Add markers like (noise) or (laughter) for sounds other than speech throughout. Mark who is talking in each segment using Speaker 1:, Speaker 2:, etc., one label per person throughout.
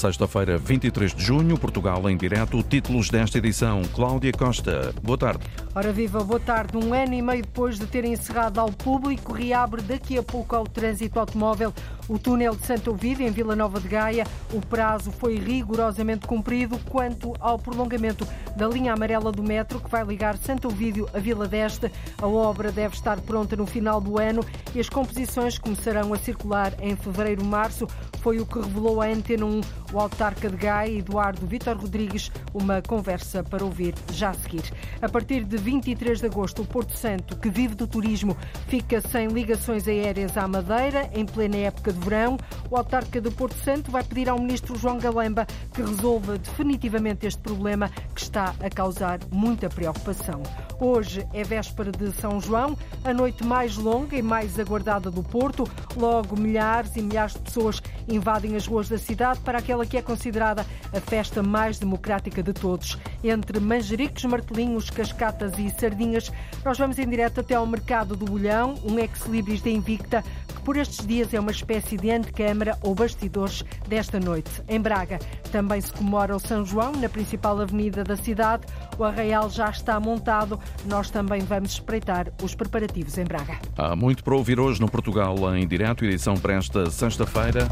Speaker 1: sexta-feira, 23 de junho, Portugal em direto. Títulos desta edição: Cláudia Costa. Boa tarde.
Speaker 2: Ora viva, boa tarde. Um ano e meio depois de ter encerrado ao público, reabre daqui a pouco ao trânsito automóvel o túnel de Santo Ovídio, em Vila Nova de Gaia. O prazo foi rigorosamente cumprido quanto ao prolongamento da linha amarela do metro que vai ligar Santo Ovídio a Vila d'Este. A obra deve estar pronta no final do ano e as composições começarão a circular em fevereiro-março. Foi o que revelou a Antena 1 o autarca de Gaia, Eduardo Vitor Rodrigues, uma conversa para ouvir já a seguir. A partir de 23 de agosto, o Porto Santo, que vive do turismo, fica sem ligações aéreas à Madeira, em plena época de verão. O autarca do Porto Santo vai pedir ao ministro João Galamba que resolva definitivamente este problema que está a causar muita preocupação. Hoje é véspera de São João, a noite mais longa e mais aguardada do Porto. Logo, milhares e milhares de pessoas invadem as ruas da cidade para aquela que é considerada a festa mais democrática de todos. Entre manjericos, martelinhos, cascatas e sardinhas, nós vamos em direto até ao mercado do Bolhão, um ex-libris da Invicta, que por estes dias é uma espécie de antecâmara ou bastidores desta noite. Em Braga também se comemora o São João, na principal avenida da cidade. O arraial já está montado. Nós também vamos espreitar os preparativos em Braga.
Speaker 1: Há muito para ouvir hoje no Portugal em direto, edição para esta sexta-feira.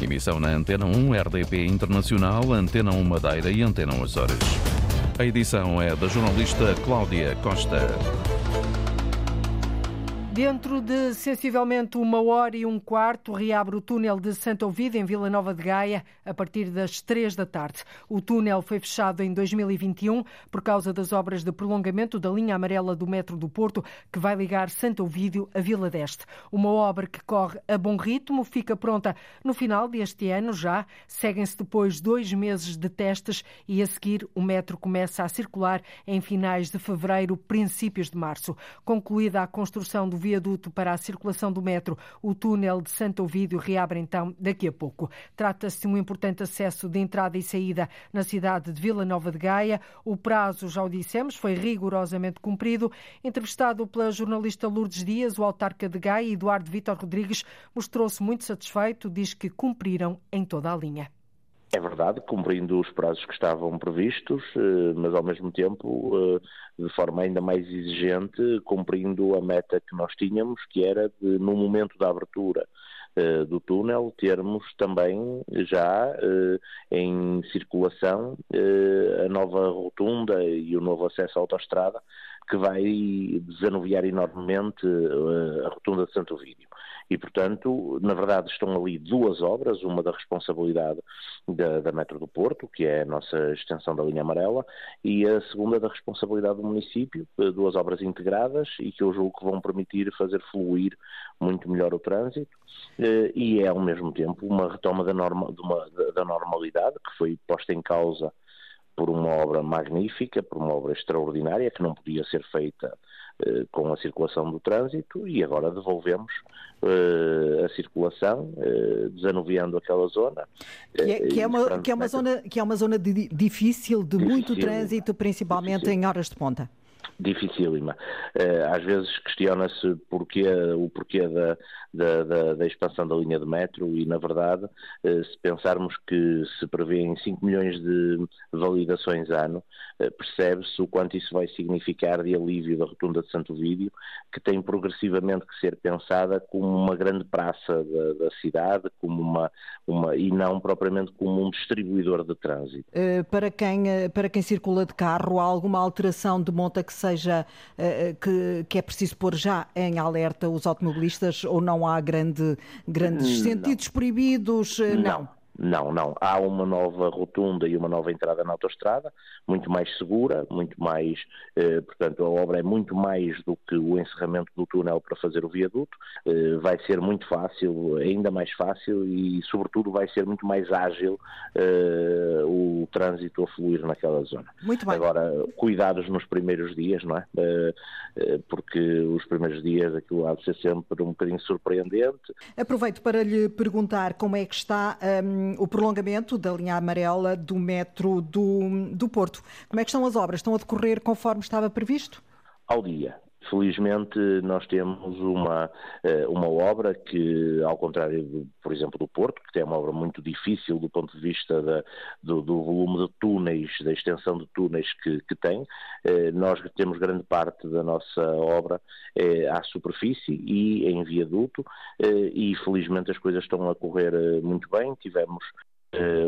Speaker 1: Emissão na Antena 1, RDP Internacional, Antena 1 Madeira e Antena 1 Açores. A edição é da jornalista Cláudia Costa.
Speaker 2: Dentro de sensivelmente uma hora e um quarto, reabre o túnel de Santo Ovídio, em Vila Nova de Gaia, a partir das três da tarde. O túnel foi fechado em 2021 por causa das obras de prolongamento da linha amarela do metro do Porto, que vai ligar Santo Ovídio a Vila d'Este. Uma obra que corre a bom ritmo, fica pronta no final deste ano já. Seguem-se depois dois meses de testes e a seguir o metro começa a circular em finais de fevereiro, princípios de março. Concluída a construção do viaduto para a circulação do metro, o túnel de Santo Ovídio reabre então daqui a pouco. Trata-se de um importante acesso de entrada e saída na cidade de Vila Nova de Gaia. O prazo, já o dissemos, foi rigorosamente cumprido. Entrevistado pela jornalista Lourdes Dias, o autarca de Gaia, Eduardo Vitor Rodrigues, mostrou-se muito satisfeito, diz que cumpriram em toda a linha.
Speaker 3: É verdade, cumprindo os prazos que estavam previstos, eh, mas ao mesmo tempo, eh, de forma ainda mais exigente, cumprindo a meta que nós tínhamos, que era de, no momento da abertura eh, do túnel, termos também já em circulação a nova rotunda e o novo acesso à autoestrada, que vai desanuviar enormemente a rotunda de Santo Vídeo e, portanto, na verdade estão ali duas obras, uma da responsabilidade da, da Metro do Porto, que é a nossa extensão da linha amarela, e a segunda da responsabilidade do município, duas obras integradas e que eu julgo que vão permitir fazer fluir muito melhor o trânsito eh, e é ao mesmo tempo uma retoma da, norma, uma, da normalidade que foi posta em causa por uma obra magnífica, por uma obra extraordinária que não podia ser feita eh, com a circulação do trânsito e agora devolvemos uh, a circulação, uh, desanuviando aquela zona.
Speaker 2: Que é, que é uma, que é uma zona, que é uma zona de, difícil, de muito trânsito, principalmente em horas de ponta
Speaker 3: dificílima. Às vezes questiona-se porquê, o porquê da, da, da, da, expansão da linha de metro e, na verdade, se pensarmos que se prevêem 5 milhões de validações ano, percebe-se o quanto isso vai significar de alívio da rotunda de Santo Vídeo, que tem progressivamente que ser pensada como uma grande praça da, da cidade, como uma, uma, e não propriamente como um distribuidor de trânsito.
Speaker 2: Para quem, para quem circula de carro, há alguma alteração de monta que seja que, que é preciso pôr já em alerta os automobilistas ou não há grande, grandes sentidos não. proibidos?
Speaker 3: não. não. Não, não. Há uma nova rotunda e uma nova entrada na autoestrada, muito mais segura, muito mais, eh, portanto, a obra é muito mais do que o encerramento do túnel para fazer o viaduto. Eh, vai ser muito fácil, ainda mais fácil e, sobretudo, vai ser muito mais ágil eh, o trânsito a fluir naquela zona.
Speaker 2: Muito bem.
Speaker 3: Agora, cuidados nos primeiros dias, não é? Eh, eh, porque os primeiros dias aquilo há de ser sempre um bocadinho surpreendente.
Speaker 2: Aproveito para lhe perguntar como é que está. Um o prolongamento da linha amarela do metro do, do Porto. Como é que estão as obras? Estão a decorrer conforme estava previsto?
Speaker 3: Ao dia. Felizmente, nós temos uma, eh, uma obra que, ao contrário, por exemplo, do Porto, que é uma obra muito difícil do ponto de vista da, do, do, volume de túneis, da extensão de túneis que, que tem, eh, nós temos grande parte da nossa obra eh, à superfície e em viaduto, e felizmente as coisas estão a correr muito bem. Tivemos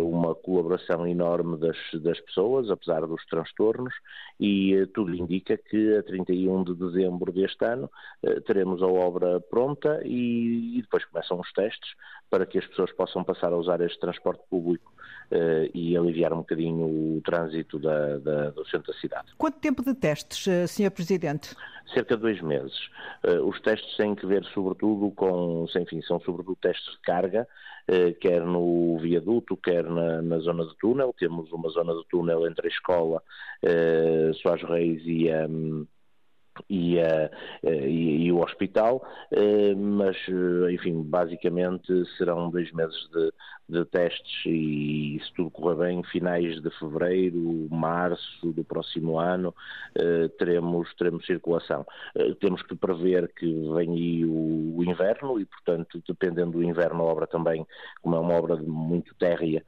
Speaker 3: uma colaboração enorme das, das pessoas, apesar dos transtornos, e eh, tudo indica que a 31 de dezembro deste ano eh, teremos a obra pronta e, e depois começam os testes para que as pessoas possam passar a usar este transporte público e aliviar um bocadinho o trânsito da, da, do centro da cidade.
Speaker 4: Quanto tempo de testes, Sr. Presidente?
Speaker 3: Cerca de dois meses. Os testes têm que ver sobretudo com, enfim, são sobretudo testes de carga, eh, quer no viaduto, quer na, na, zona de túnel. Temos uma zona de túnel entre a escola eh, Soares Reis e a. Um, e, uh, e, e, o hospital, uh, mas enfim, basicamente serão dois meses de, de, testes e se tudo correr bem, finais de fevereiro, março do próximo ano teremos, teremos circulação. temos que prever que vem aí o, o, inverno e, portanto, dependendo do inverno, a obra também, como é uma obra muito térrea,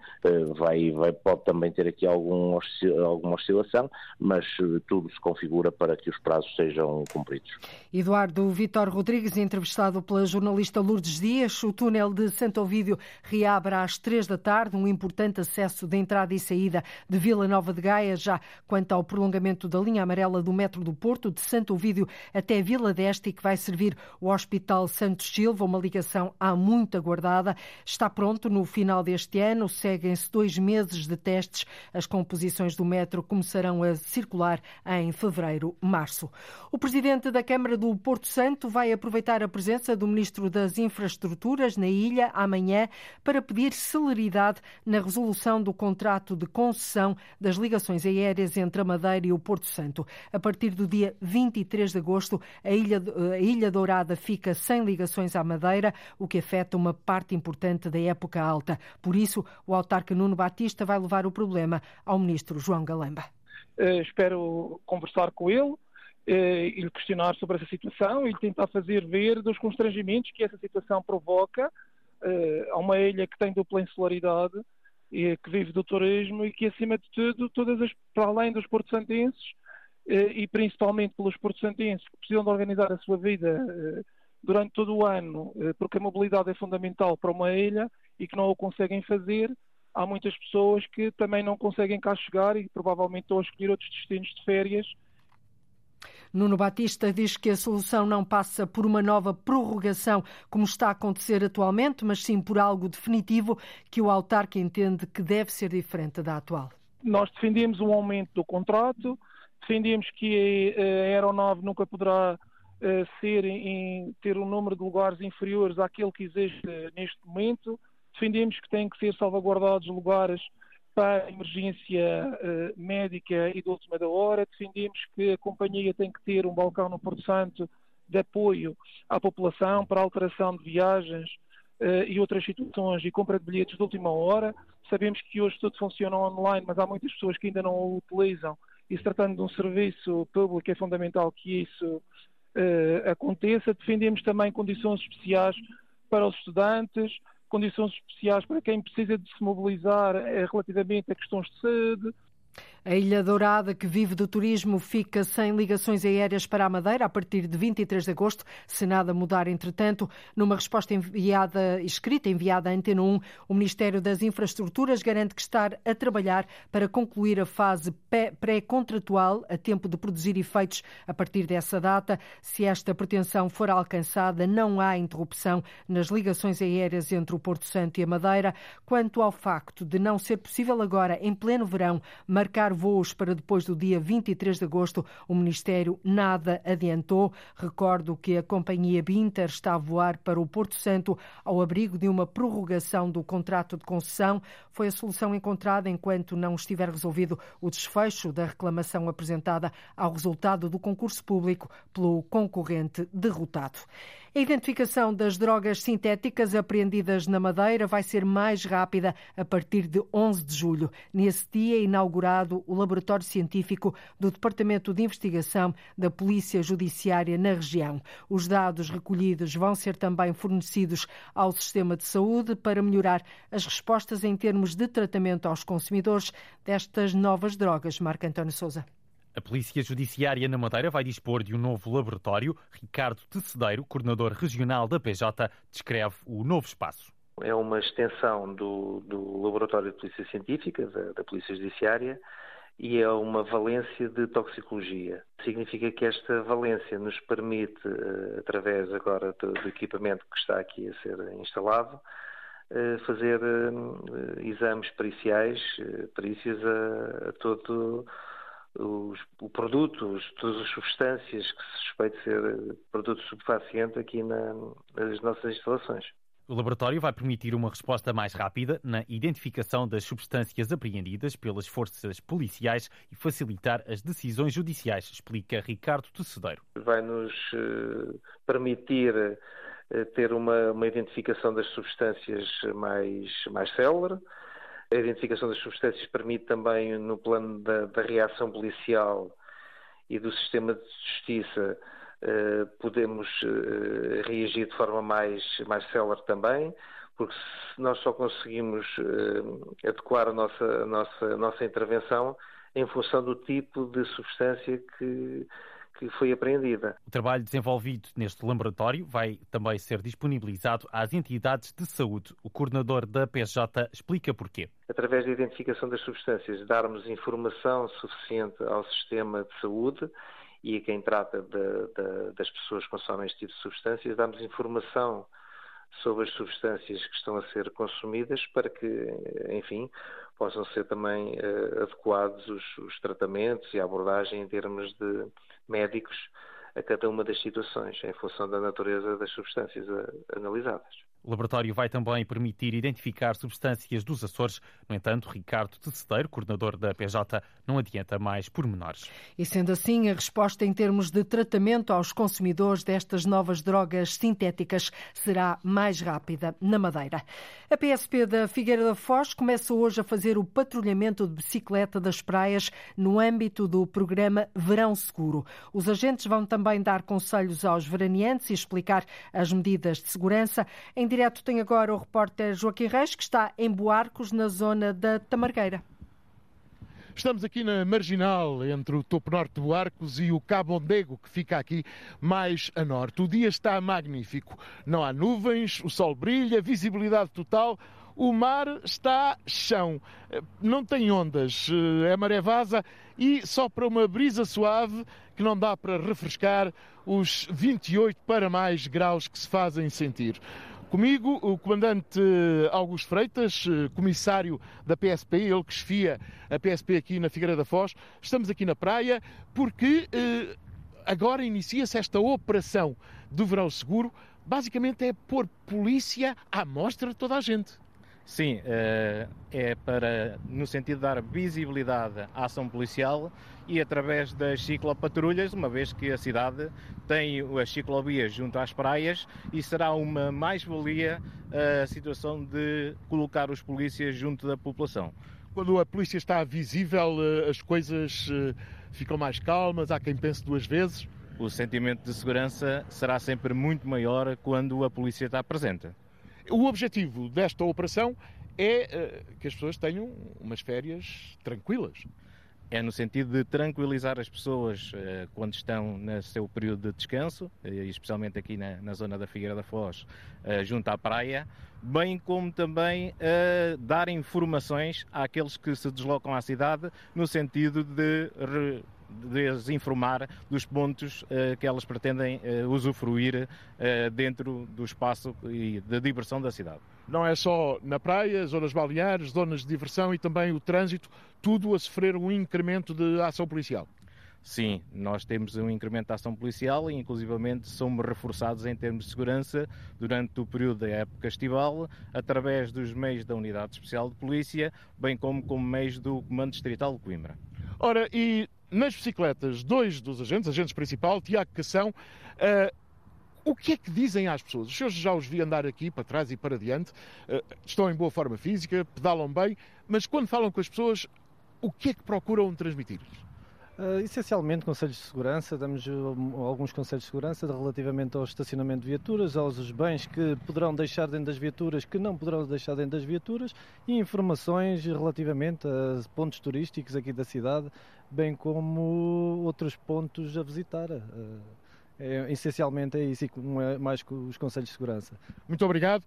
Speaker 3: vai, vai, pode também ter aqui algum, alguma oscilação, mas tudo se configura para que os prazos sejam sejam cumpridos.
Speaker 2: Eduardo Vitor Rodrigues, entrevistado pela jornalista Lourdes Dias. O túnel de Santo Ovídio reabre às três da tarde, um importante acesso de entrada e saída de Vila Nova de Gaia. Já quanto ao prolongamento da linha amarela do metro do Porto, de Santo Ovídio até Vila d'Este, que vai servir o Hospital Santos Silva, uma ligação há muito aguardada. Está pronto no final deste ano. Seguem-se dois meses de testes. As composições do metro começarão a circular em fevereiro, março. O presidente da Câmara do Porto Santo vai aproveitar a presença do ministro das Infraestruturas na ilha amanhã para pedir celeridade na resolução do contrato de concessão das ligações aéreas entre a Madeira e o Porto Santo. A partir do dia 23 de agosto, a Ilha, a ilha Dourada fica sem ligações à Madeira, o que afeta uma parte importante da época alta. Por isso, o autarca Nuno Batista vai levar o problema ao ministro João Galamba.
Speaker 5: Uh, espero conversar com ele e lhe questionar sobre essa situação e lhe tentar fazer ver dos constrangimentos que essa situação provoca eh, a uma ilha que tem dupla insularidade e que vive do turismo e que, acima de tudo, todas as, para além dos porto-santenses eh, e principalmente pelos porto-santenses que precisam de organizar a sua vida durante todo o ano, porque a mobilidade é fundamental para uma ilha e que não o conseguem fazer, há muitas pessoas que também não conseguem cá chegar e provavelmente estão a escolher outros destinos de férias
Speaker 2: Nuno Batista diz que a solução não passa por uma nova prorrogação, como está a acontecer atualmente, mas sim por algo definitivo que o autarca entende que deve ser diferente da atual.
Speaker 5: Nós defendemos um aumento do contrato, defendemos que a aeronave nunca poderá eh, ser em, ter um número de lugares inferiores àquele que existe neste momento, defendemos que têm que ser salvaguardados lugares para a emergência uh, médica e de última da hora. Defendemos que a companhia tem que ter um balcão no Porto Santo de apoio à população para alteração de viagens uh, e outras situações e compra de bilhetes de última hora. Sabemos que hoje tudo funciona online, mas há muitas pessoas que ainda não o utilizam e se tratando de um serviço público é fundamental que isso uh, aconteça. Defendemos também condições especiais para os estudantes, condições especiais para quem precisa de se mobilizar eh, relativamente a questões de saúde,
Speaker 2: a Ilha Dourada, que vive do turismo, fica sem ligações aéreas para a Madeira a partir de 23 de agosto, se nada mudar entretanto. Numa resposta enviada, escrita enviada à Antena 1, o Ministério das Infraestruturas garante que está a trabalhar para concluir a fase pré-contratual a tempo de produzir efeitos a partir dessa data. Se esta pretensão for alcançada, não há interrupção nas ligações aéreas entre o Porto Santo e a Madeira. Quanto ao facto de não ser possível agora, em pleno verão, marcar voos para depois do dia 23 de agosto, o Ministério nada adiantou. Recordo que a companhia Binter está a voar para o Porto Santo ao abrigo de uma prorrogação do contrato de concessão. Foi a solução encontrada enquanto não estiver resolvido o desfecho da reclamação apresentada ao resultado do concurso público pelo concorrente derrotado. A identificação das drogas sintéticas apreendidas na Madeira vai ser mais rápida a partir de 11 de julho. Nesse dia é inaugurado o laboratório científico do Departamento de Investigação da Polícia Judiciária na região. Os dados recolhidos vão ser também fornecidos ao sistema de saúde para melhorar as respostas em termos de tratamento aos consumidores destas novas drogas. Marco António Souza.
Speaker 6: A Polícia Judiciária na Madeira vai dispor de um novo laboratório. Ricardo Tecedeiro, coordenador regional da PJ, descreve o novo espaço.
Speaker 7: É uma extensão do, do Laboratório de Polícia Científica, da, da Polícia Judiciária, e é uma valência de toxicologia. Significa que esta valência nos permite, eh, através agora do, do equipamento que está aqui a ser instalado, eh, fazer eh, exames periciais, perícias a, a todo os, o produto, os, todas as substâncias que se suspeita ser eh, produto subfaciente aqui na, nas nossas instalações.
Speaker 6: O laboratório vai permitir uma resposta mais rápida na identificação das substâncias apreendidas pelas forças policiais e facilitar as decisões judiciais, explica Ricardo Tecedeiro.
Speaker 7: Vai nos uh, permitir uh, ter uma, uma, identificação das substâncias mais, mais célere, a identificação das substâncias permite também, no plano da, da reação policial e do sistema de justiça, eh, podemos eh, reagir de forma mais, mais célere também, porque se nós só conseguimos eh, adequar a nossa, a nossa, a nossa intervenção em função do tipo de substância que, que foi apreendida.
Speaker 6: O trabalho desenvolvido neste laboratório vai também ser disponibilizado às entidades de saúde. O coordenador da PSJ explica porquê.
Speaker 7: Através da identificação das substâncias, darmos informação suficiente ao sistema de saúde e a quem trata de, de, das pessoas que consomem este tipo de substâncias, damos informação sobre as substâncias que estão a ser consumidas para que, enfim, possam ser também uh, adequados os, os, tratamentos e a abordagem em termos de médicos a cada uma das situações, em função da natureza das substâncias a, analisadas.
Speaker 6: O laboratório vai também permitir identificar substâncias dos Açores. No entanto, Ricardo Tecedeiro, coordenador da PJ, não adianta mais pormenores.
Speaker 2: E sendo assim, a resposta em termos de tratamento aos consumidores destas novas drogas sintéticas será mais rápida na Madeira. A PSP da Figueira da Foz começa hoje a fazer o patrulhamento de bicicleta das praias no âmbito do programa Verão Seguro. Os agentes vão também dar conselhos aos veraneantes e explicar as medidas de segurança. Em direto tem agora o repórter Joaquim Reis, que está em Boarcos, na zona da Tamargueira.
Speaker 8: Estamos aqui na marginal entre o topo norte de Boarcos e o Cabo Ondego, que fica aqui mais a norte. O dia está magnífico. Não há nuvens, o sol brilha, visibilidade total. O mar está chão, não tem ondas, é maré vaza e só para uma brisa suave que não dá para refrescar os 28 para mais graus que se fazem sentir. Comigo, o comandante Augusto Freitas, comissário da PSP, ele que esfia a PSP aqui na Figueira da Foz. Estamos aqui na praia porque eh, agora inicia-se esta operação do Verão Seguro. Basicamente é pôr polícia à mostra de toda a gente.
Speaker 9: Sim, eh, é para, no sentido de dar visibilidade à ação policial e através das ciclopatrulhas, uma vez que a cidade tem as ciclovias junto às praias e será uma mais-valia a situação de colocar os polícias junto da população.
Speaker 8: Quando a polícia está visível, eh, as coisas eh, ficam mais calmas, há quem pense duas vezes.
Speaker 9: O sentimento de segurança será sempre muito maior quando a polícia está presente.
Speaker 8: O objetivo desta operação é uh, que as pessoas tenham umas férias tranquilas.
Speaker 9: É no sentido de tranquilizar as pessoas uh, quando estão no seu período de descanso, uh, especialmente aqui na, na, zona da Figueira da Foz, junto à praia, bem como também dar informações àqueles que se deslocam à cidade no sentido de de as informar dos pontos uh, que elas pretendem uh, usufruir uh, dentro do espaço e da diversão da cidade.
Speaker 8: Não é só na praia, zonas balneares, zonas de diversão e também o trânsito, tudo a sofrer um incremento de ação policial.
Speaker 9: Sim, nós temos um incremento da ação policial e, inclusivamente, somos reforçados em termos de segurança durante o período da época estival, através dos meios da Unidade Especial de Polícia, bem como como meios do Comando Distrital de Coimbra.
Speaker 8: Ora, e nas bicicletas, dois dos agentes, agentes principal, Tiago Cação, uh, O que é que dizem às pessoas? Os senhores já os vi andar aqui para trás e para diante, uh, estão em boa forma física, pedalam bem, mas quando falam com as pessoas, o que é que procuram transmitir?
Speaker 10: Uh, essencialmente, conselhos de segurança, damos uh, alguns conselhos de segurança relativamente ao estacionamento de viaturas, aos bens que poderão deixar dentro das viaturas, que não poderão deixar dentro das viaturas, e informações relativamente a pontos turísticos aqui da cidade, bem como outros pontos a visitar. Uh, é, essencialmente é isso, é mais que os conselhos de segurança.
Speaker 8: Muito obrigado.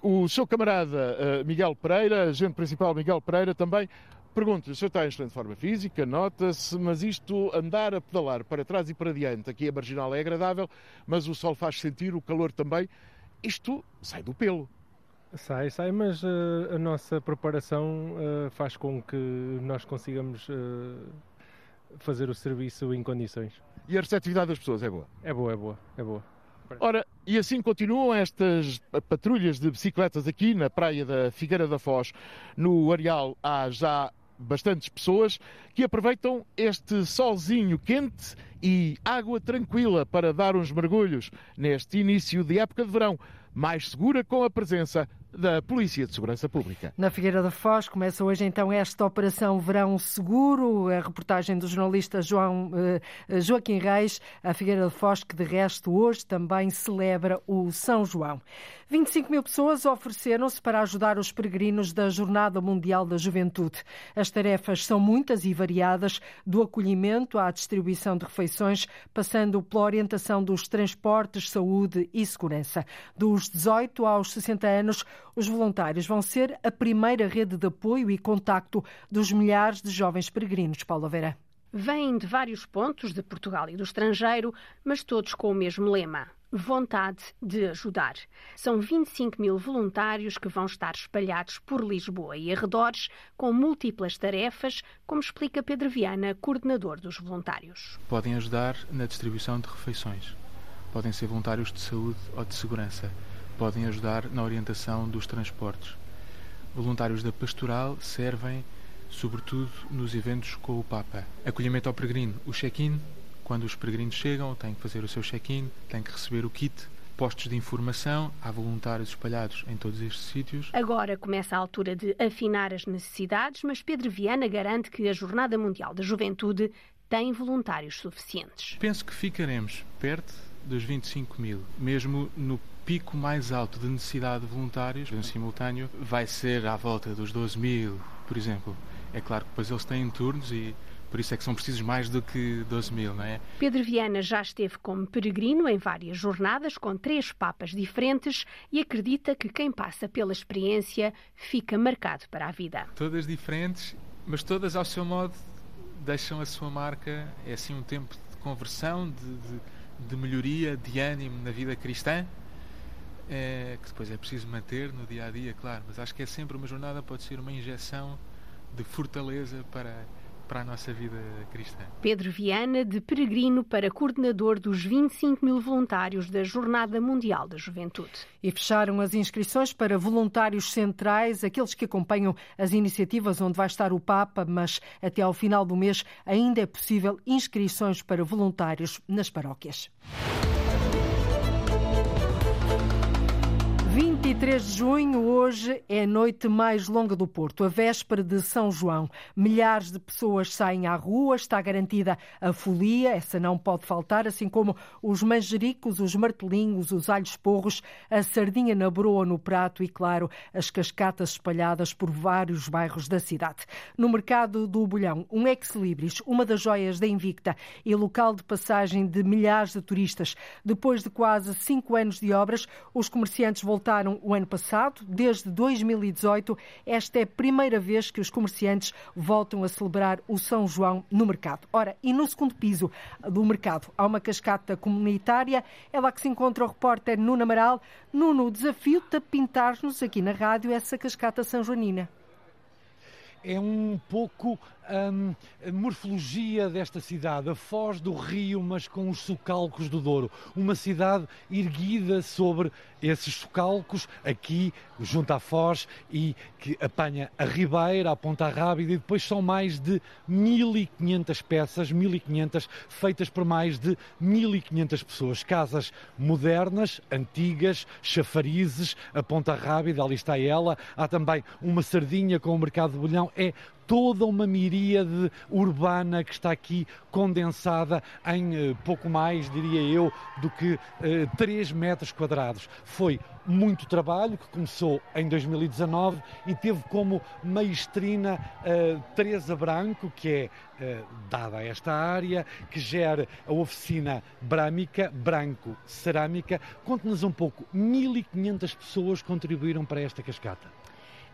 Speaker 8: O seu camarada Miguel Pereira, agente principal Miguel Pereira, também Pergunto-lhe, o senhor está em excelente forma física, nota-se, mas isto andar a pedalar para trás e para diante, aqui a marginal é agradável, mas o sol faz sentir, o calor também, isto sai do pelo.
Speaker 11: Sai, sai, mas uh, a nossa preparação uh, faz com que nós consigamos uh, fazer o serviço em condições.
Speaker 8: E a receptividade das pessoas é boa?
Speaker 11: É boa, é boa, é boa.
Speaker 8: Ora, e assim continuam estas patrulhas de bicicletas aqui na praia da Figueira da Foz, no Areal, há já bastantes pessoas que aproveitam este solzinho quente e água tranquila para dar uns mergulhos neste início de época de verão, mais segura com a presença da Polícia de Segurança Pública.
Speaker 2: Na Figueira da Foz começa hoje então esta operação Verão Seguro, a reportagem do jornalista João, eh, Joaquim Reis, a Figueira da Foz que de resto hoje também celebra o São João. 25 mil pessoas ofereceram-se para ajudar os peregrinos da Jornada Mundial da Juventude. As tarefas são muitas e variadas, do acolhimento à distribuição de refeições, passando pela orientação dos transportes, saúde e segurança. Dos 18 aos 60 anos, os voluntários vão ser a primeira rede de apoio e contacto dos milhares de jovens peregrinos. Paulo Vera.
Speaker 12: Vêm de vários pontos de Portugal e do estrangeiro, mas todos com o mesmo lema: vontade de ajudar. São 25 mil voluntários que vão estar espalhados por Lisboa e arredores, com múltiplas tarefas, como explica Pedro Viana, coordenador dos voluntários.
Speaker 13: Podem ajudar na distribuição de refeições, podem ser voluntários de saúde ou de segurança, podem ajudar na orientação dos transportes. Voluntários da pastoral servem sobretudo nos eventos com o Papa. Acolhimento ao peregrino, o check-in, quando os peregrinos chegam, têm que fazer o seu check-in, têm que receber o kit, postos de informação, há voluntários espalhados em todos estes sítios.
Speaker 12: Agora começa a altura de afinar as necessidades, mas Pedro Viana garante que a Jornada Mundial da Juventude tem voluntários suficientes.
Speaker 13: Penso que ficaremos perto dos 25 mil, mesmo no pico mais alto de necessidade de voluntários, em simultâneo, vai ser à volta dos 12 mil, por exemplo. É claro que depois eles têm turnos e por isso é que são precisos mais do que 12 mil, não é?
Speaker 12: Pedro Viana já esteve como peregrino em várias jornadas com três papas diferentes e acredita que quem passa pela experiência fica marcado para a vida.
Speaker 13: Todas diferentes, mas todas ao seu modo deixam a sua marca. É assim um tempo de conversão, de, de, de melhoria, de ânimo na vida cristã. É, que depois é preciso manter no dia a dia, claro, mas acho que é sempre uma jornada, pode ser uma injeção de fortaleza para, para a nossa vida cristã.
Speaker 12: Pedro Viana, de peregrino para coordenador dos 25 mil voluntários da Jornada Mundial da Juventude.
Speaker 2: E fecharam as inscrições para voluntários centrais, aqueles que acompanham as iniciativas onde vai estar o Papa, mas até ao final do mês ainda é possível inscrições para voluntários nas paróquias. 23 de junho, hoje é a noite mais longa do Porto, a véspera de São João. Milhares de pessoas saem à rua, está garantida a folia, essa não pode faltar, assim como os manjericos, os martelinhos, os alhos porros, a sardinha na broa no prato e, claro, as cascatas espalhadas por vários bairros da cidade. No mercado do Bolhão, um ex-libris, uma das joias da Invicta e local de passagem de milhares de turistas. Depois de quase cinco anos de obras, os comerciantes voltaram o ano passado. Desde 2018, esta é a primeira vez que os comerciantes voltam a celebrar o São João no mercado. Ora, e no segundo piso do mercado há uma cascata comunitária. É lá que se encontra o repórter Nuno Amaral. Nuno, o desafio de pintar-nos aqui na rádio essa cascata São Joanina
Speaker 14: é um pouco hum, a morfologia desta cidade, a foz do rio, mas com os socalcos do Douro. Uma cidade erguida sobre esses socalcos, aqui junto à foz, e que apanha a Ribeira, a Ponta Rábida, e depois são mais de 1500 peças, 1500, feitas por mais de 1500 pessoas. Casas modernas, antigas, chafarizes, a Ponta Rábida, ali está ela. Há também uma sardinha com o mercado de bolhão. É toda uma miríade urbana que está aqui condensada em eh, pouco mais, diria eu, do que eh, 3 metros quadrados. Foi muito trabalho que começou em 2019 e teve como maestrina eh, Teresa Branco, que é eh, dada a esta área, que gera a oficina Brâmica, Branco Cerâmica. Conte-nos um pouco, 1.500 pessoas contribuíram para esta cascata.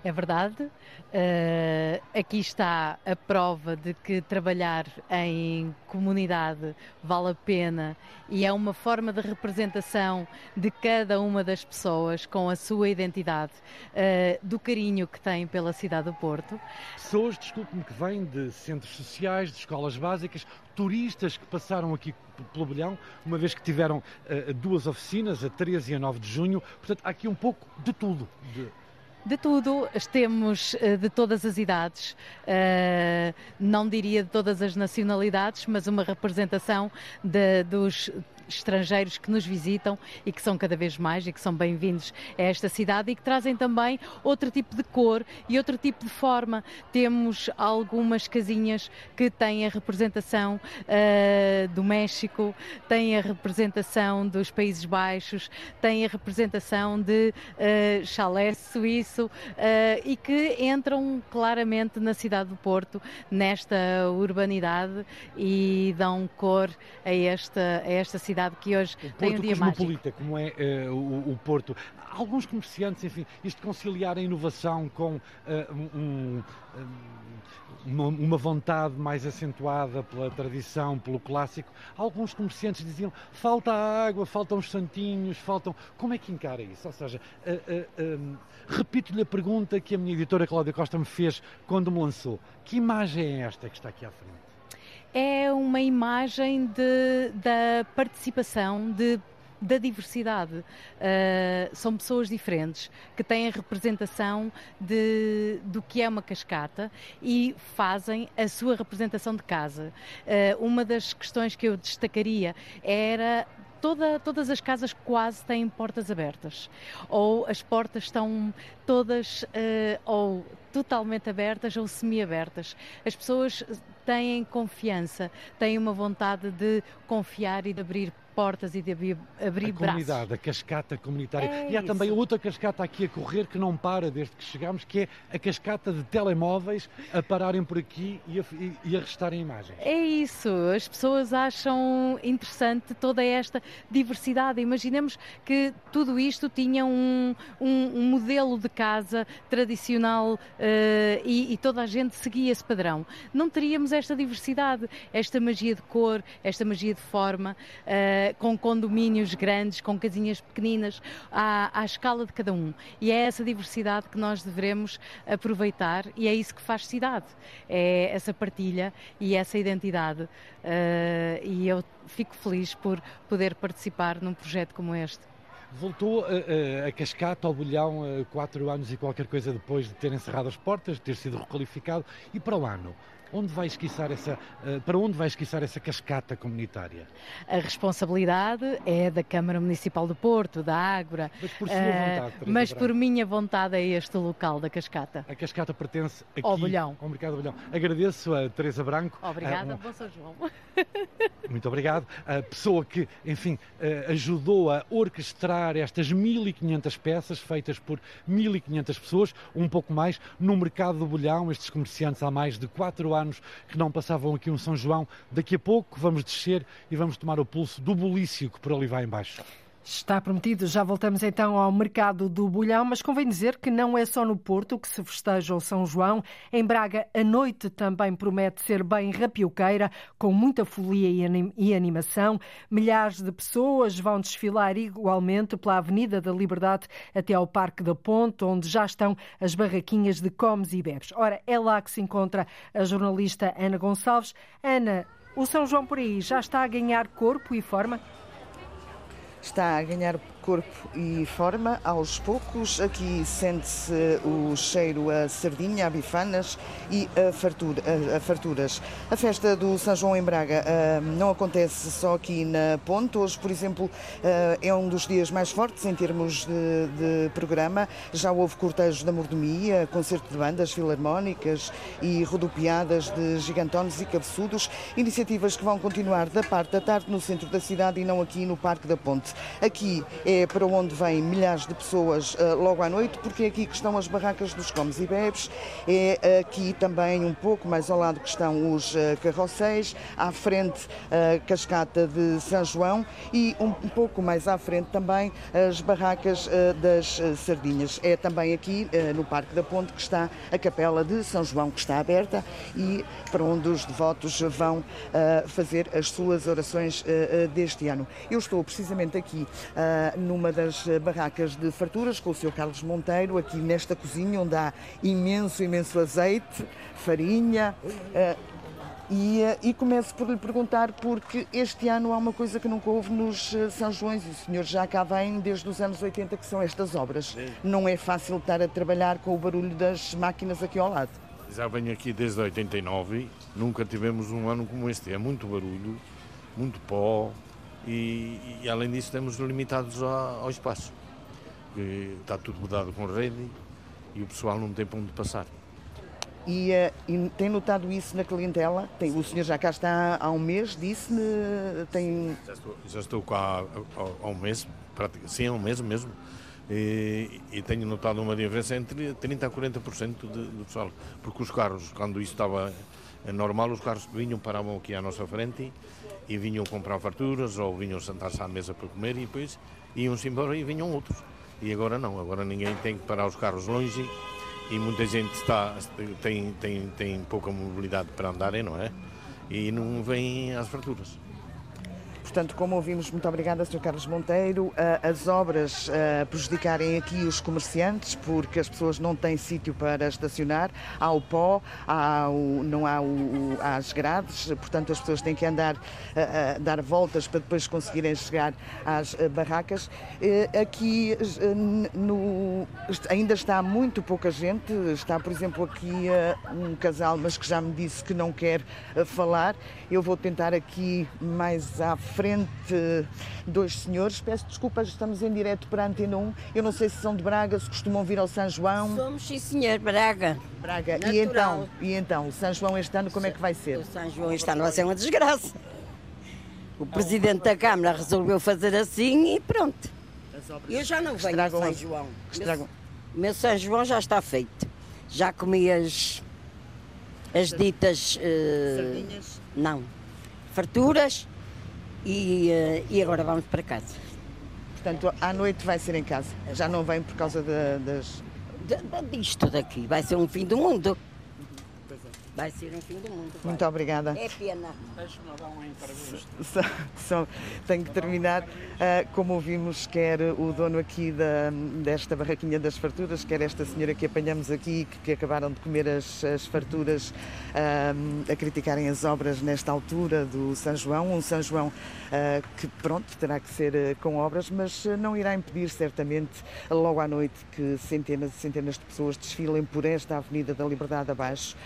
Speaker 15: É verdade. Uh, aqui está a prova de que trabalhar em comunidade vale a pena e é uma forma de representação de cada uma das pessoas com a sua identidade, uh, do carinho que têm pela cidade do Porto.
Speaker 14: Pessoas, desculpe-me, que vêm de centros sociais, de escolas básicas, turistas que passaram aqui pelo Bolhão, uma vez que tiveram uh, duas oficinas, a 13 e a 9 de junho. Portanto, há aqui um pouco de tudo. De
Speaker 15: de tudo, temos de todas as idades, não diria de todas as nacionalidades, mas uma representação de, dos estrangeiros que nos visitam e que são cada vez mais e que são bem-vindos a esta cidade e que trazem também outro tipo de cor e outro tipo de forma. Temos algumas casinhas que têm a representação uh, do México, têm a representação dos Países Baixos, têm a representação de uh, suíço uh, e que entram claramente na cidade do Porto, nesta urbanidade e dão cor a esta, a esta cidade cidade que hoje
Speaker 14: o
Speaker 15: tem um dia
Speaker 14: mágico. como é uh, o, o, Porto. Alguns comerciantes, enfim, isto conciliar a inovação com uh, um, uma, uma, vontade mais acentuada pela tradição, pelo clássico. Alguns comerciantes diziam falta água, faltam os santinhos, faltam. Como é que encara isso? Ou seja, uh, repito-lhe a pergunta que a minha editora Cláudia Costa me fez quando me lançou. Que imagem é esta que está aqui à frente?
Speaker 15: É uma imagem de, da participação de da diversidade. Uh, são pessoas diferentes que têm a representação de, do que é uma cascata e fazem a sua representação de casa. Uh, uma das questões que eu destacaria era Toda, todas as casas quase têm portas abertas, ou as portas estão todas uh, ou totalmente abertas ou semi-abertas. As pessoas têm confiança, têm uma vontade de confiar e de abrir portas e de abrir, abrir
Speaker 14: a comunidade, a cascata comunitária.
Speaker 15: É
Speaker 14: e há
Speaker 15: isso.
Speaker 14: também outra cascata aqui a correr que não para desde que chegamos, que é a cascata de telemóveis a pararem por aqui e a, e, a restarem imagens.
Speaker 15: É isso, as pessoas acham interessante toda esta diversidade. Imaginemos que tudo isto tinha um, um, um modelo de casa tradicional uh, e, e toda a gente seguia esse padrão. Não teríamos esta diversidade, esta magia de cor, esta magia de forma. Com condomínios grandes, com casinhas pequeninas, à, à escala de cada um. E é essa diversidade que nós devemos aproveitar e é isso que faz cidade. É essa partilha e essa identidade. Uh, e eu fico feliz por poder participar num projeto como este.
Speaker 14: Voltou a, a, a Cascata ao Bolhão quatro anos e qualquer coisa depois de ter encerrado as portas, de ter sido requalificado. E para o ano? Onde vai esquiçar essa, uh, para onde vai esquiçar essa cascata comunitária?
Speaker 15: A responsabilidade é da Câmara Municipal do Porto, da Ágora.
Speaker 14: Mas por sua vontade,
Speaker 15: uh, Mas por minha vontade é este local da cascata.
Speaker 14: A cascata pertence aqui
Speaker 15: ao Bolhão.
Speaker 14: ao Mercado do Bolhão. Agradeço a Teresa Branco.
Speaker 15: Obrigada, uh, bom São João. (laughs)
Speaker 14: Muito obrigado. A pessoa que, enfim, ajudou a orquestrar estas 1500 peças feitas por 1500 pessoas, um pouco mais, no Mercado do Bolhão, estes comerciantes há mais de 4 anos anos que não passavam aqui um São João. Daqui a pouco vamos descer e vamos tomar o pulso do bulício que por ali vai embaixo.
Speaker 2: Está prometido. Já voltamos então ao mercado do Bolhão, mas convém dizer que não é só no Porto que se festeja o São João. Em Braga, a noite também promete ser bem rapioqueira, com muita folia e animação. Milhares de pessoas vão desfilar igualmente pela Avenida da Liberdade até ao Parque da Ponte, onde já estão as barraquinhas de comes e bebes. Ora, é lá que se encontra a jornalista Ana Gonçalves. Ana, o São João por aí já está a ganhar corpo e forma?
Speaker 16: Está a ganhar corpo e forma aos poucos. Aqui sente-se o cheiro a sardinha, a bifanas e a, fartura, a, farturas. A festa do São João em Braga uh, não acontece só aqui na Ponte. Hoje, por exemplo, uh, é um dos dias mais fortes em termos de, de programa. Já houve cortejos da mordomia, concerto de bandas filarmónicas e rodopiadas de gigantones e cabeçudos. Iniciativas que vão continuar da parte da tarde no centro da cidade e não aqui no Parque da Ponte. Aqui é é para onde vêm milhares de pessoas uh, logo à noite, porque é aqui que estão as barracas dos comes e bebes, é aqui também um pouco mais ao lado que estão os uh, à frente a uh, cascata de São João e um, pouco mais à frente também as barracas eh, das sardinhas. É também aqui no Parque da Ponte que está a capela de São João, que está aberta e para onde os devotos vão fazer as suas orações deste ano. Eu estou precisamente aqui numa das eh, barracas de farturas com o Sr. Carlos Monteiro, aqui nesta cozinha onde há imenso, imenso azeite, farinha. Uh, e, eh, e, começo por lhe perguntar, porque este ano há uma coisa que nunca houve nos São Joões, e o senhor já cá vem desde os anos 80, que são estas obras. Sim. Não é fácil estar a trabalhar com o barulho das máquinas aqui ao lado.
Speaker 17: Já venho aqui desde 89, nunca tivemos um ano como este. É muito barulho, muito pó, e, e, além disso estamos limitados ao, ao espaço. Está tudo mudado com rede e o pessoal não tem para onde passar.
Speaker 16: E, uh, e, tem notado isso na clientela? Tem, o senhor já cá está há um mês, disse-me. Tem...
Speaker 17: Já estou, já estou cá há, há um mês, sim, há um mês mesmo. E, e, tenho notado uma diferença entre 30% a 40% do pessoal. Porque os carros, quando isso estava normal, os carros vinham, paravam aqui à nossa frente e vinham comprar farturas ou vinham sentar-se à mesa para comer e depois iam-se embora e vinham outros. E agora não, agora ninguém tem que parar os carros longe e muita gente está, tem, tem, tem pouca mobilidade para andarem, não é? E não vêm às farturas.
Speaker 16: Portanto, como ouvimos, muito obrigada, Sr. Carlos Monteiro. As obras prejudicarem aqui os comerciantes porque as pessoas não têm sítio para estacionar. Há o pó, há o, não há, o, há as grades, portanto as pessoas têm que andar, dar voltas para depois conseguirem chegar às barracas. Aqui no, ainda está muito pouca gente. Está, por exemplo, aqui um casal, mas que já me disse que não quer falar. Eu vou tentar aqui mais à frente frente dois senhores. Peço desculpas, estamos em direto para a Antena 1. Eu não sei se são de Braga, se costumam vir ao São João.
Speaker 18: Somos, sim, senhor, Braga.
Speaker 16: Braga. E então, e então, o São João este ano como é que vai ser?
Speaker 18: O São João este ano vai ser uma desgraça. O Presidente da Câmara resolveu fazer assim e pronto. Eu já não venho ao São João. Estragam. Meu, meu São João já está feito. Já comi as, as ditas... Uh,
Speaker 16: Sardinhas?
Speaker 18: Não. Farturas e, uh, e agora vamos para casa.
Speaker 16: Portanto, à noite vai ser em casa, já não vem por causa de, das.
Speaker 18: disto daqui, vai ser um fim do mundo. Vai ser um fim do mundo. Vai.
Speaker 16: Muito obrigada.
Speaker 18: É pena.
Speaker 19: Deixa-me dar um
Speaker 16: só, só Tenho que terminar. Uh, como ouvimos, quer o dono aqui da, desta barraquinha das farturas, quer esta senhora que apanhamos aqui, que, que acabaram de comer as, as farturas, uh, a criticarem as obras nesta altura do São João. Um São João uh, que, pronto, terá que ser com obras, mas não irá impedir, certamente, logo à noite, que centenas e centenas de pessoas desfilem por esta Avenida da Liberdade abaixo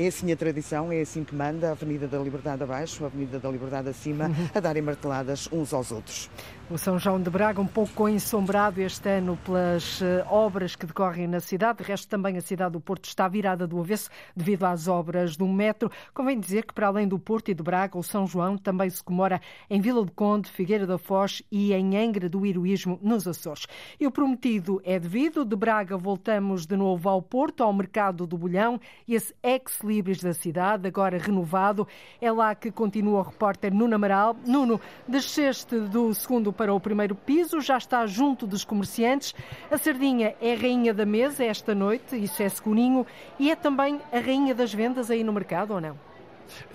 Speaker 16: é assim a tradição, é assim que manda a Avenida da Liberdade abaixo, a Avenida da Liberdade acima, a darem marteladas uns aos outros.
Speaker 2: O São João de Braga, um pouco ensombrado este ano pelas eh, obras que decorrem na cidade. De resto, também a cidade do Porto está virada do avesso devido às obras do metro. Convém dizer que, para além do Porto e de Braga, o São João também se comemora em Vila do Conde, Figueira da Foz e em Angra do Heroísmo, nos Açores. E o prometido é devido. De Braga voltamos de novo ao Porto, ao mercado do Bolhão. Esse ex equilíbrios da cidade, agora renovado. É lá que continua o repórter Nuno Amaral. Nuno, desceste do segundo para o primeiro piso, já está junto dos comerciantes. A sardinha é a rainha da mesa esta noite, isso é segurinho, e é também a rainha das vendas aí no mercado, ou não?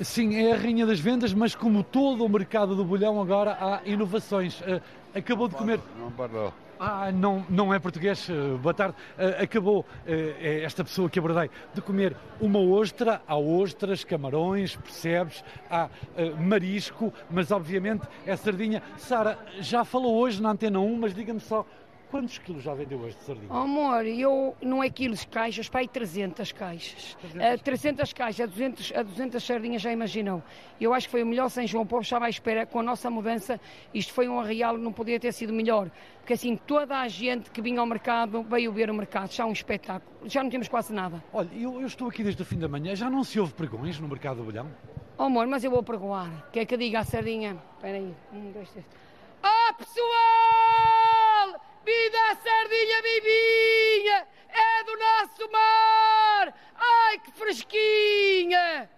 Speaker 14: Sim, é a rainha das vendas, mas como todo o mercado do bolhão agora há inovações. Uh, acabou de comer.
Speaker 19: Não parou.
Speaker 14: Ah, não, não é português. Uh, boa tarde. Uh, acabou esta pessoa que abordei de comer uma ostra. Há ostras, camarões, percebes? Há marisco, mas obviamente é sardinha. Sara, já falou hoje na Antena 1, mas diga-me só Quantos quilos já vendeu hoje de sardinha?
Speaker 20: Oh, amor, eu não é quilos, caixas, aí 300 caixas. 300, uh, 300 caixas, a 200, a 200 sardinhas já imaginou. Eu acho que foi o melhor São João, o povo estava à espera, com a nossa mudança, isto foi um arreal, não podia ter sido melhor. Porque assim, toda a gente que vinha ao mercado veio ver o mercado, já um espetáculo, já não temos quase nada.
Speaker 14: Olha, eu, eu estou aqui desde o fim da manhã, já não se ouve pregões no mercado do Bolhão?
Speaker 20: Oh, amor, mas eu vou pregoar. Quer que eu diga a sardinha? Espera aí, um, dois, três. Ah, oh, pessoal! Vida a sardinha vivinha! É do nosso mar! Ai, que fresquinha!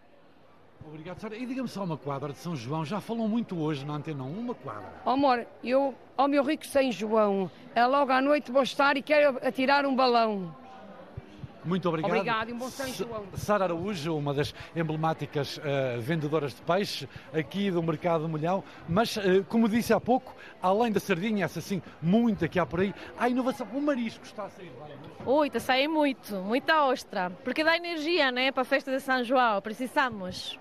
Speaker 14: Obrigado, Sara. E diga-me só uma quadra de São João. Já falou muito hoje na Antena 1, uma quadra.
Speaker 20: Oh, amor, eu, ao meu rico São João, é logo à noite vou estar e quero atirar um balão.
Speaker 14: Muito obrigado.
Speaker 20: Obrigado e um bom São João.
Speaker 14: Sara Araújo, uma das emblemáticas uh, vendedoras de peixe aqui do Mercado do Molhão. Mas, uh, como disse há pouco, além da sardinha, essa sim, muita que há por aí, há inovação. O marisco está a sair bem.
Speaker 21: Ui, está a sair muito, muita ostra. Porque dá energia, né, para a festa de São João. Precisamos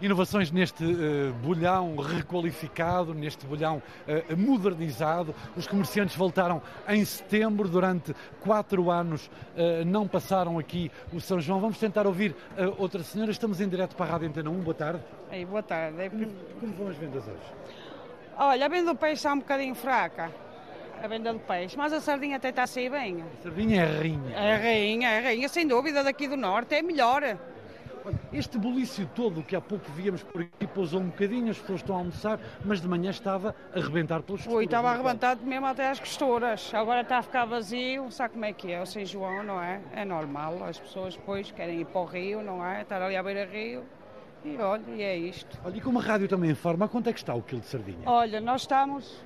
Speaker 14: inovações neste uh, bolhão requalificado, neste bolhão uh, modernizado. Os comerciantes voltaram em setembro, durante quatro anos uh, não passaram aqui o São João. Vamos tentar ouvir outra senhora. Estamos em direto para a Rádio Antena 1. Boa tarde.
Speaker 22: Ei, boa tarde.
Speaker 14: Como, como vão as vendas hoje?
Speaker 22: Olha, a venda do peixe está um bocadinho fraca a venda do peixe, mas a sardinha até está a sair bem.
Speaker 14: A sardinha é rainha.
Speaker 22: É rainha, é rainha, sem dúvida, daqui do Norte, é melhor.
Speaker 14: Este bulício todo que há pouco víamos por aqui pousou um bocadinho, as pessoas estão a almoçar, mas de manhã estava a arrebentar pelos costuras.
Speaker 22: Ui, estava a arrebentar mesmo até as costuras. Agora está a ficar vazio, sabe como é que é? O São João, não é? É normal, as pessoas depois querem ir para o rio, não é? Estar ali à beira-rio. E olha, e é isto.
Speaker 14: Olha, e como a rádio também informa, quanto é que está o quilo de sardinha?
Speaker 22: Olha, nós estamos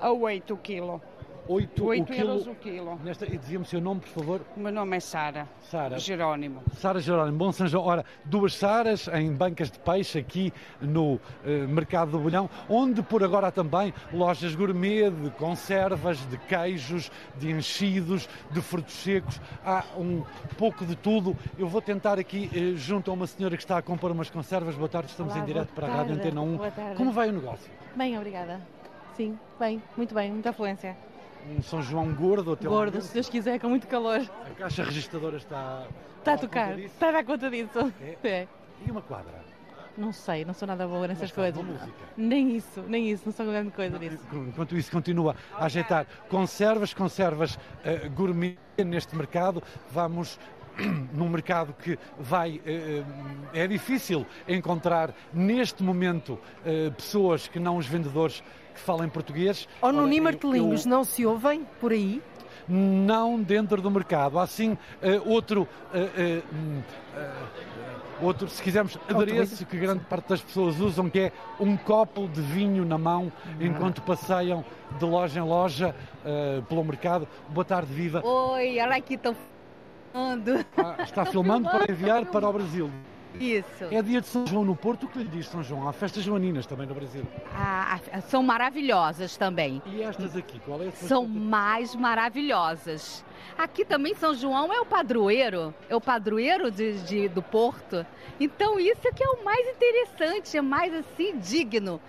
Speaker 22: a 8 o quilo.
Speaker 14: 8,
Speaker 22: 8
Speaker 14: o
Speaker 22: euros o quilo.
Speaker 14: Nesta, e dizia-me o seu nome, por favor?
Speaker 22: O meu nome é Sara.
Speaker 14: Sara.
Speaker 22: Jerónimo.
Speaker 14: Sara Jerónimo. Bom São João. Ora, duas Saras em bancas de peixe aqui no eh, Mercado do Bolhão, onde por agora há também lojas gourmet de conservas, de queijos, de enchidos, de frutos secos. Há um pouco de tudo. Eu vou tentar aqui, eh, junto a uma senhora que está a comprar umas conservas. Boa tarde, estamos
Speaker 21: Olá,
Speaker 14: em direto para
Speaker 21: tarde.
Speaker 14: a Rádio Antena 1. Como vai o negócio?
Speaker 21: Bem, obrigada. Sim, bem, muito bem, muita afluência
Speaker 14: um São João gordo até
Speaker 21: Gordo, se Deus quiser, com muito calor.
Speaker 14: A caixa registradora está.
Speaker 21: Está a tocar, está a dar conta disso.
Speaker 14: É. é. E uma quadra?
Speaker 21: Não sei, não sou nada boa nessas coisas. Nem isso, nem isso, não sou grande coisa disso.
Speaker 14: Enquanto isso continua a ajeitar conservas, conservas uh, gourmet neste mercado, vamos (clears throat) num mercado que vai. Eh, é difícil encontrar neste momento pessoas que não os vendedores que falem português.
Speaker 2: Ou no Ney Martelinhos, eu... não se ouvem por aí?
Speaker 14: Não dentro do mercado. Há sim uh, outro. Uh, uh, outro, se quisermos, adereço que grande parte das pessoas usam, que é um copo de vinho na mão enquanto passeiam de loja em loja pelo mercado. Boa tarde, viva.
Speaker 21: Oi, olha aqui, estão filmando.
Speaker 14: Ah, está filmando para enviar para o Brasil.
Speaker 21: Isso.
Speaker 14: É dia de São João no Porto. O que lhe diz São João? Há festas joaninas também no Brasil.
Speaker 21: Ah, são maravilhosas também.
Speaker 14: E estas aqui, qual é a
Speaker 21: São mais maravilhosas. Aqui também São João é o padroeiro, é o padroeiro de, de, do Porto. Então isso é que é o mais interessante, é mais assim digno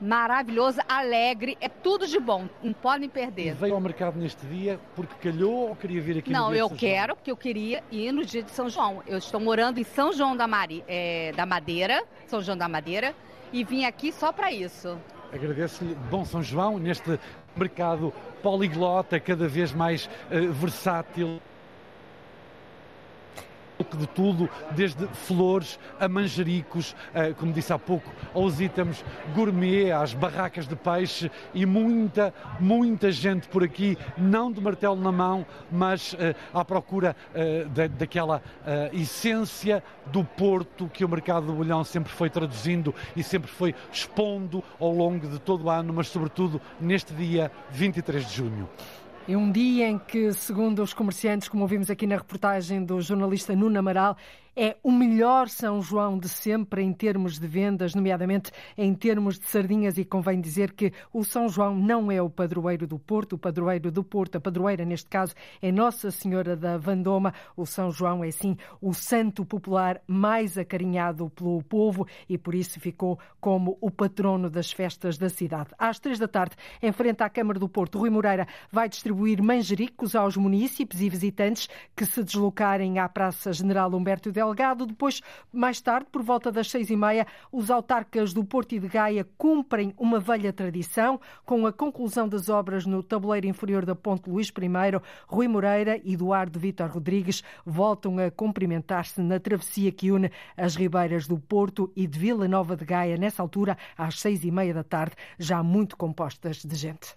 Speaker 21: maravilhoso, alegre, é tudo de bom, não podem perder. E
Speaker 14: veio ao mercado neste dia porque calhou ou queria vir aqui
Speaker 21: Não, eu quero, porque eu queria ir no dia de São João. Eu estou morando em São João da, Mari, é, da Madeira, São João da Madeira, e vim aqui só para isso.
Speaker 14: Agradeço-lhe, bom São João, neste mercado poliglota, cada vez mais uh, versátil. De tudo, desde flores a manjericos, como disse há pouco, aos itens gourmet, às barracas de peixe e muita, muita gente por aqui, não de martelo na mão, mas à procura daquela essência do Porto que o mercado do bolhão sempre foi traduzindo e sempre foi expondo ao longo de todo o ano, mas sobretudo neste dia 23 de junho.
Speaker 2: É um dia em que, segundo os comerciantes, como ouvimos aqui na reportagem do jornalista Nuno Amaral, é o melhor São João de sempre em termos de vendas, nomeadamente em termos de sardinhas, e convém dizer que o São João não é o padroeiro do Porto, o padroeiro do Porto, a padroeira neste caso é Nossa Senhora da Vandoma. O São João é sim o santo popular mais acarinhado pelo povo e por isso ficou como o patrono das festas da cidade. Às três da tarde, em frente à Câmara do Porto, Rui Moreira vai distribuir manjericos aos munícipes e visitantes que se deslocarem à Praça General Humberto Del Delgado. Depois, mais tarde, por volta das seis e meia, os autarcas do Porto e de Gaia cumprem uma velha tradição com a conclusão das obras no tabuleiro inferior da Ponte Luís I. Rui Moreira e Eduardo Vítor Rodrigues voltam a cumprimentar-se na travessia que une as ribeiras do Porto e de Vila Nova de Gaia, nessa altura, às seis e meia da tarde, já muito compostas de gente.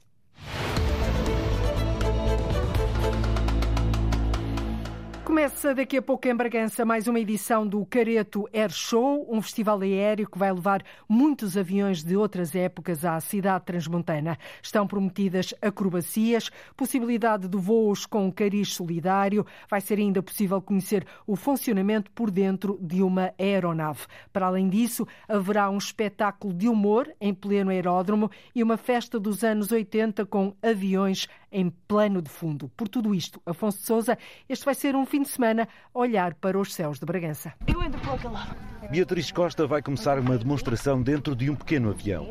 Speaker 2: Começa daqui a pouco em Bragança mais uma edição do Careto Air Show, um festival aéreo que vai levar muitos aviões de outras épocas à cidade transmontana. Estão prometidas acrobacias, possibilidade de voos com cariz solidário, vai ser ainda possível conhecer o funcionamento por dentro de uma aeronave. Para além disso, haverá um espetáculo de humor em pleno aeródromo e uma festa dos anos 80 com aviões em plano de fundo. Por tudo isto, Afonso Souza, este vai ser um fim de semana olhar para os céus de Bragança.
Speaker 23: Eu entro por aquele lado.
Speaker 19: Beatriz Costa vai começar uma demonstração dentro de um pequeno avião.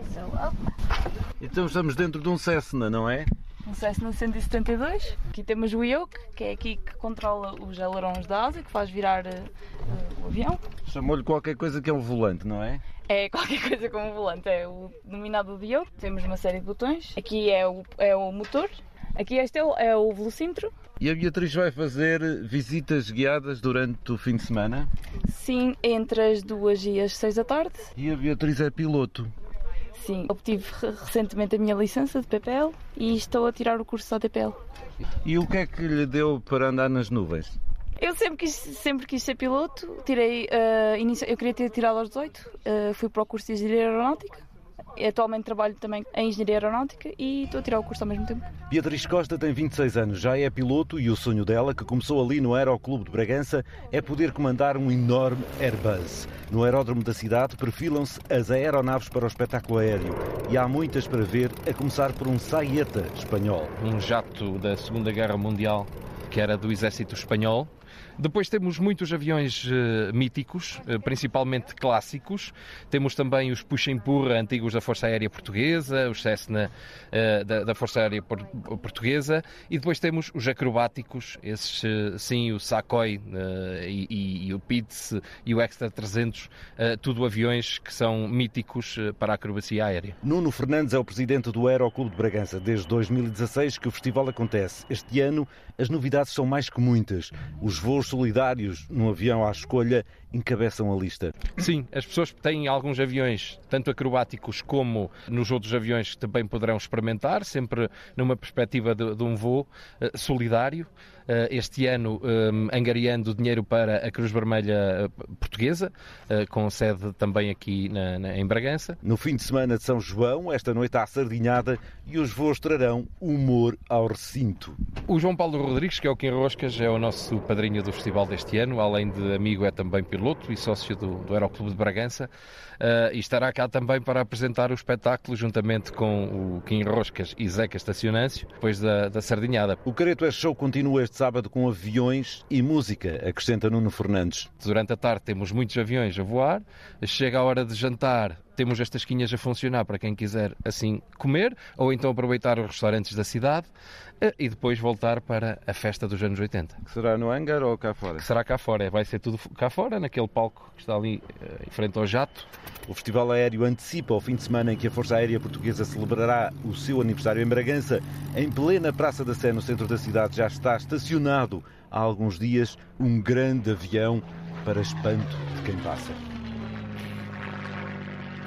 Speaker 19: Então estamos dentro de um Cessna, não é?
Speaker 23: Um Cessna 172. Aqui temos o yoke, que é aqui que controla os ailerons da asa, que faz virar uh, o avião.
Speaker 19: Chamou-lhe qualquer coisa que é um volante, não é?
Speaker 23: É (laughs) qualquer coisa como um volante, é o denominado de yoke. Temos uma série de botões. Aqui é o, é o motor, Aqui este é o, é o velocímetro.
Speaker 19: E a Beatriz vai fazer visitas guiadas durante o fim de semana?
Speaker 23: Sim, entre as duas e as seis da tarde.
Speaker 19: E a Beatriz é piloto?
Speaker 23: Sim, obtive recentemente a minha licença de PPL e estou a tirar o curso da TPL.
Speaker 19: E o que é que lhe deu para andar nas nuvens?
Speaker 23: Eu sempre quis, sempre quis ser piloto, tirei, uh, inicio, eu queria ter tirado aos 18, uh, eh, fui para o curso de Engenharia Aeronáutica Atualmente trabalho também em Engenharia Aeronáutica e estou a tirar o curso ao mesmo tempo.
Speaker 19: Beatriz Costa tem 26 anos, já é piloto e o sonho dela, que começou ali no Aeroclube de Bragança, é poder comandar um enorme Airbus. No aeródromo da cidade perfilam-se as aeronaves para o espetáculo aéreo e há muitas para ver, a começar por um Saeta espanhol.
Speaker 24: Um jato da Segunda Guerra Mundial que era do exército espanhol depois temos muitos aviões uh, míticos, uh, principalmente clássicos. Temos também os puxa-empurra antigos da Força Aérea Portuguesa, os Cessna uh, da, da, Força Aérea por, Portuguesa. E depois temos os acrobáticos, esses sim, o Sakoi e, e, e, o Pitts e o Extra 300, tudo aviões que são míticos para a acrobacia aérea.
Speaker 19: Nuno Fernandes é o presidente do Aeroclube de Bragança. Desde 2016 que o festival acontece. Este ano as novidades são mais que muitas. Os voos solidários num avião à escolha encabeçam a lista.
Speaker 24: Sim, as pessoas têm alguns aviões, tanto acrobáticos como nos outros aviões que também poderão experimentar, sempre numa perspectiva de, de um voo uh, solidário. Uh, este ano um, eh, angariando dinheiro para a Cruz Vermelha Portuguesa, uh, com sede também aqui na, na, em Bragança.
Speaker 19: No fim de semana de São João, esta noite há sardinhada e os voos trarão humor ao recinto.
Speaker 24: O João Paulo Rodrigues, que é o Kim Roscas, é o nosso padrinho do festival deste ano, além de amigo é também piloto e sócio do, do Aeroclube de Bragança, e estará cá também para apresentar o espetáculo juntamente com o Kim Roscas e Zeca Estacionâncio, depois da, da Sardinhada.
Speaker 19: O Careto é Show continua este sábado com aviões e música, acrescenta Nuno Fernandes.
Speaker 24: Durante a tarde temos muitos aviões a voar, chega a hora de jantar, temos as tasquinhas a funcionar para quem quiser assim comer ou então aproveitar os restaurantes da cidade eh, e depois voltar para a festa dos anos 80.
Speaker 19: Que será no hangar ou cá fora?
Speaker 24: Que será cá fora, vai ser tudo cá fora, naquele palco que está ali eh, em frente ao jato.
Speaker 19: O Festival Aéreo antecipa o fim de semana em que a Força Aérea Portuguesa celebrará o seu aniversário em Bragança. Em plena Praça da Sé, no centro da cidade, já está estacionado há alguns dias um grande avião para espanto de quem passa.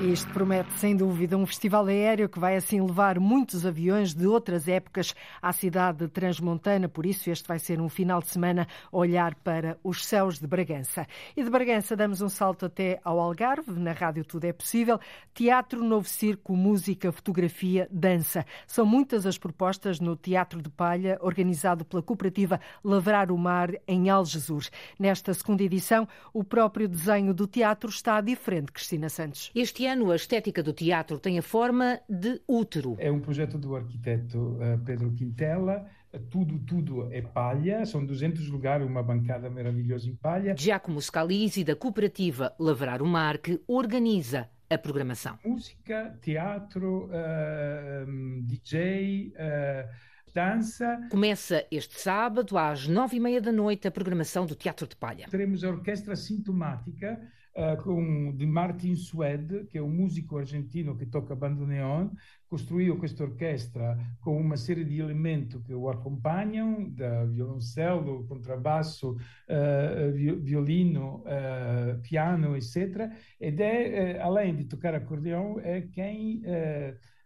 Speaker 2: Este promete, sem dúvida, um festival aéreo que vai assim levar muitos aviões de outras épocas à cidade transmontana. Por isso, este vai ser um final de semana olhar para os céus de Bragança. E de Bragança damos um salto até ao Algarve. Na rádio Tudo é Possível. Teatro, novo circo, música, fotografia, dança. São muitas as propostas no Teatro de Palha, organizado pela cooperativa Lavrar o Mar, em Algesur. Nesta segunda edição, o próprio desenho do teatro está diferente, Cristina Santos.
Speaker 25: Este ano, a estética do teatro tem a forma de útero.
Speaker 26: É um projeto do arquiteto uh, Pedro Quintela. Tudo, tudo é palha, são 200 lugares, uma bancada maravilhosa em palha.
Speaker 25: Giacomo Scalisi, da cooperativa Lavrar o Mar, que organiza a programação.
Speaker 26: Música, teatro, uh, DJ. Uh, dança.
Speaker 25: Começa este sábado às nove e meia da noite a programação do Teatro de Palha.
Speaker 26: Teremos a orquestra sintomática uh, com, Martin Suede, que é um músico argentino que toca bandoneon, construiu esta orquestra com uma série de elementos que o acompanham, da violoncelo, contrabasso, uh, violino, uh, piano, etc. Ed é, além de tocar acordeão, é quem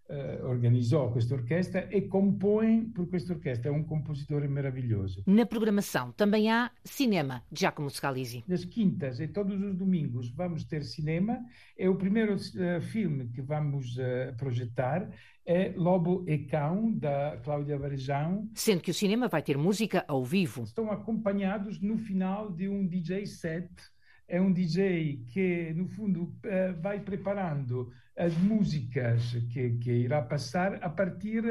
Speaker 26: Uh, organizou questa orquestra e compõe por questa orquestra. É um compositor maravilhoso.
Speaker 25: Na programação também há cinema, Giacomo Scalisi.
Speaker 26: Nas quintas e todos os domingos vamos ter cinema. É o primeiro uh, filme que vamos uh, projetar. É Lobo e Cão, da Cláudia Varejão.
Speaker 25: Sendo que o cinema vai ter música ao vivo.
Speaker 26: Estão acompanhados no final de um DJ set. É um DJ que, no fundo, vai preparando as músicas que, que, irá passar a partir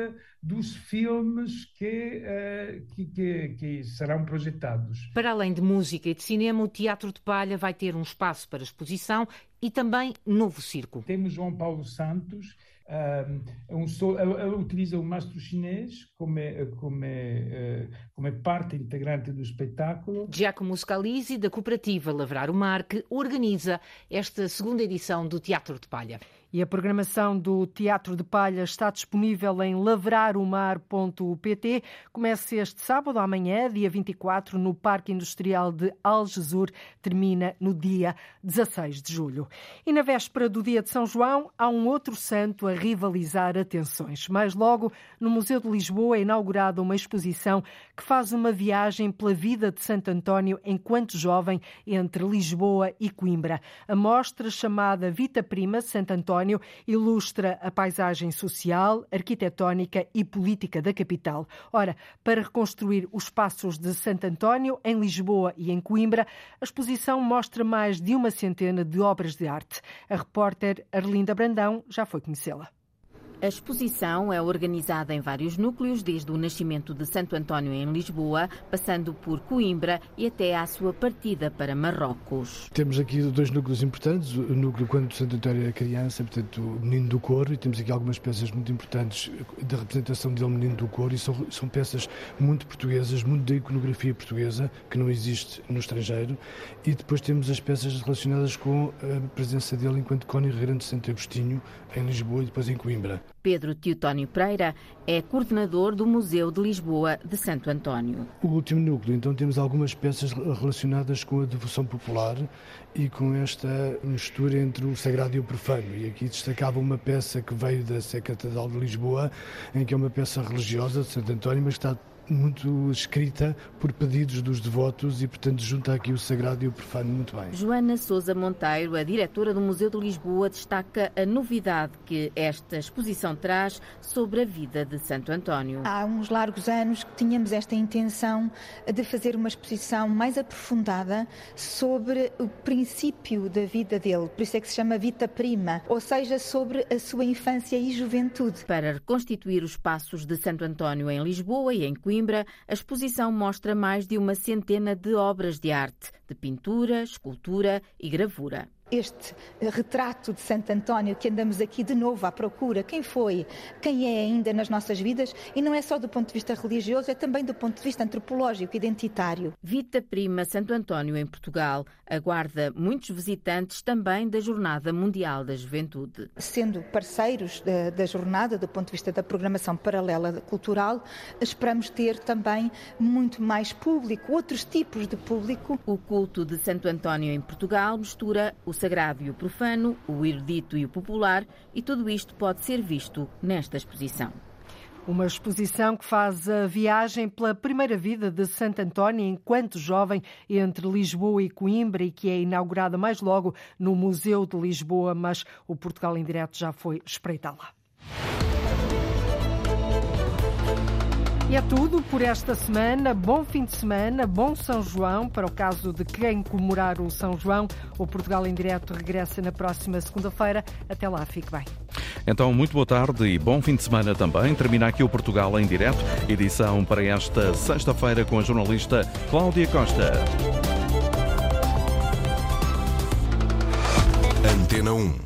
Speaker 26: dos filmes que, uh, que, que, que, serão projetados.
Speaker 25: Para além de música e de cinema, o Teatro de Palha vai ter um espaço para exposição e também novo circo.
Speaker 26: Temos João Paulo Santos, um, um, ele utiliza o mastro chinês como, é, como, é, como é parte integrante do espetáculo.
Speaker 25: Giacomo Scalisi, da cooperativa Lavrar o Mar, que organiza esta segunda edição do Teatro de Palha.
Speaker 2: E a programação do Teatro de Palha está disponível em lavraromar.pt. Começa este sábado, amanhã, dia 24, no Parque Industrial de Algesur. Termina no dia 16 de julho. E na véspera do dia de São João, há um outro santo a rivalizar atenções. Mais logo, no Museu de Lisboa é inaugurada uma exposição que faz uma viagem pela vida de Santo António enquanto jovem entre Lisboa e Coimbra. A mostra chamada Vita Prima Santo António António ilustra a paisagem social, arquitetónica e política da capital. Ora, para reconstruir os passos de Santo António, em Lisboa e em Coimbra, a exposição mostra mais de uma centena de obras de arte. A repórter Arlinda Brandão já foi conhecê-la.
Speaker 27: A exposição é organizada em vários núcleos, desde o nascimento de Santo António em Lisboa, passando por Coimbra e até à sua partida para Marrocos.
Speaker 28: Temos aqui dois núcleos importantes, o núcleo quando Santo António era criança, portanto o Menino do Coro, e temos aqui algumas peças muito importantes da representação dele, Menino do Coro, e são, são peças muito portuguesas, muito da iconografia portuguesa, que não existe no estrangeiro, e depois temos as peças relacionadas com a presença dele enquanto Cónigo Regrante de Santo Agostinho, em Lisboa e depois em Coimbra.
Speaker 27: Pedro Teutónio Pereira é coordenador do Museu de Lisboa de Santo António.
Speaker 28: O último núcleo, então, temos algumas peças relacionadas com a devoção popular e com esta mistura entre o sagrado e o profano. E aqui destacava uma peça que veio da Sé Catedral de Lisboa, em que é uma peça religiosa de Santo António, mas está muito escrita por pedidos dos devotos e, portanto, junta aqui o sagrado e o profano muito bem.
Speaker 27: Joana Souza Monteiro, a diretora do Museu de Lisboa, destaca a novidade que esta exposição traz sobre a vida de Santo António.
Speaker 29: Há uns largos anos que tínhamos esta intenção de fazer uma exposição mais aprofundada sobre o princípio da vida dele, por isso é que se chama Vita Prima, ou seja, sobre a sua infância e juventude.
Speaker 27: Para reconstituir os passos de Santo António em Lisboa e em Coimbra, Coimbra, a exposição mostra mais de uma centena de obras de arte, de pintura, escultura e gravura.
Speaker 29: Este retrato de Santo António que andamos aqui de novo à procura, quem foi, quem é ainda nas nossas vidas, e não é só do ponto de vista religioso, é também do ponto de vista antropológico, identitário.
Speaker 27: Vita Prima Santo António em Portugal aguarda muitos visitantes também da Jornada Mundial da Juventude.
Speaker 29: Sendo parceiros da, da jornada, do ponto de vista da programação paralela cultural, esperamos ter também muito mais público, outros tipos de público.
Speaker 27: O culto de Santo António em Portugal mistura o sagrado e o profano, o erudito e o popular, e tudo isto pode ser visto nesta exposição.
Speaker 2: Uma exposição que faz a viagem pela primeira vida de Santo António enquanto jovem entre Lisboa e Coimbra e que é inaugurada mais logo no Museu de Lisboa, mas o Portugal em Direto já foi espreitá-la. E é tudo por esta semana. Bom fim de semana, bom São João. Para o caso de quem comemorar o São João, o Portugal em Direto regressa na próxima segunda-feira. Até lá, fique bem.
Speaker 30: Então, muito boa tarde e bom fim de semana também. Termina aqui o Portugal em Direto, edição para esta sexta-feira com a jornalista Cláudia Costa.
Speaker 31: Antena 1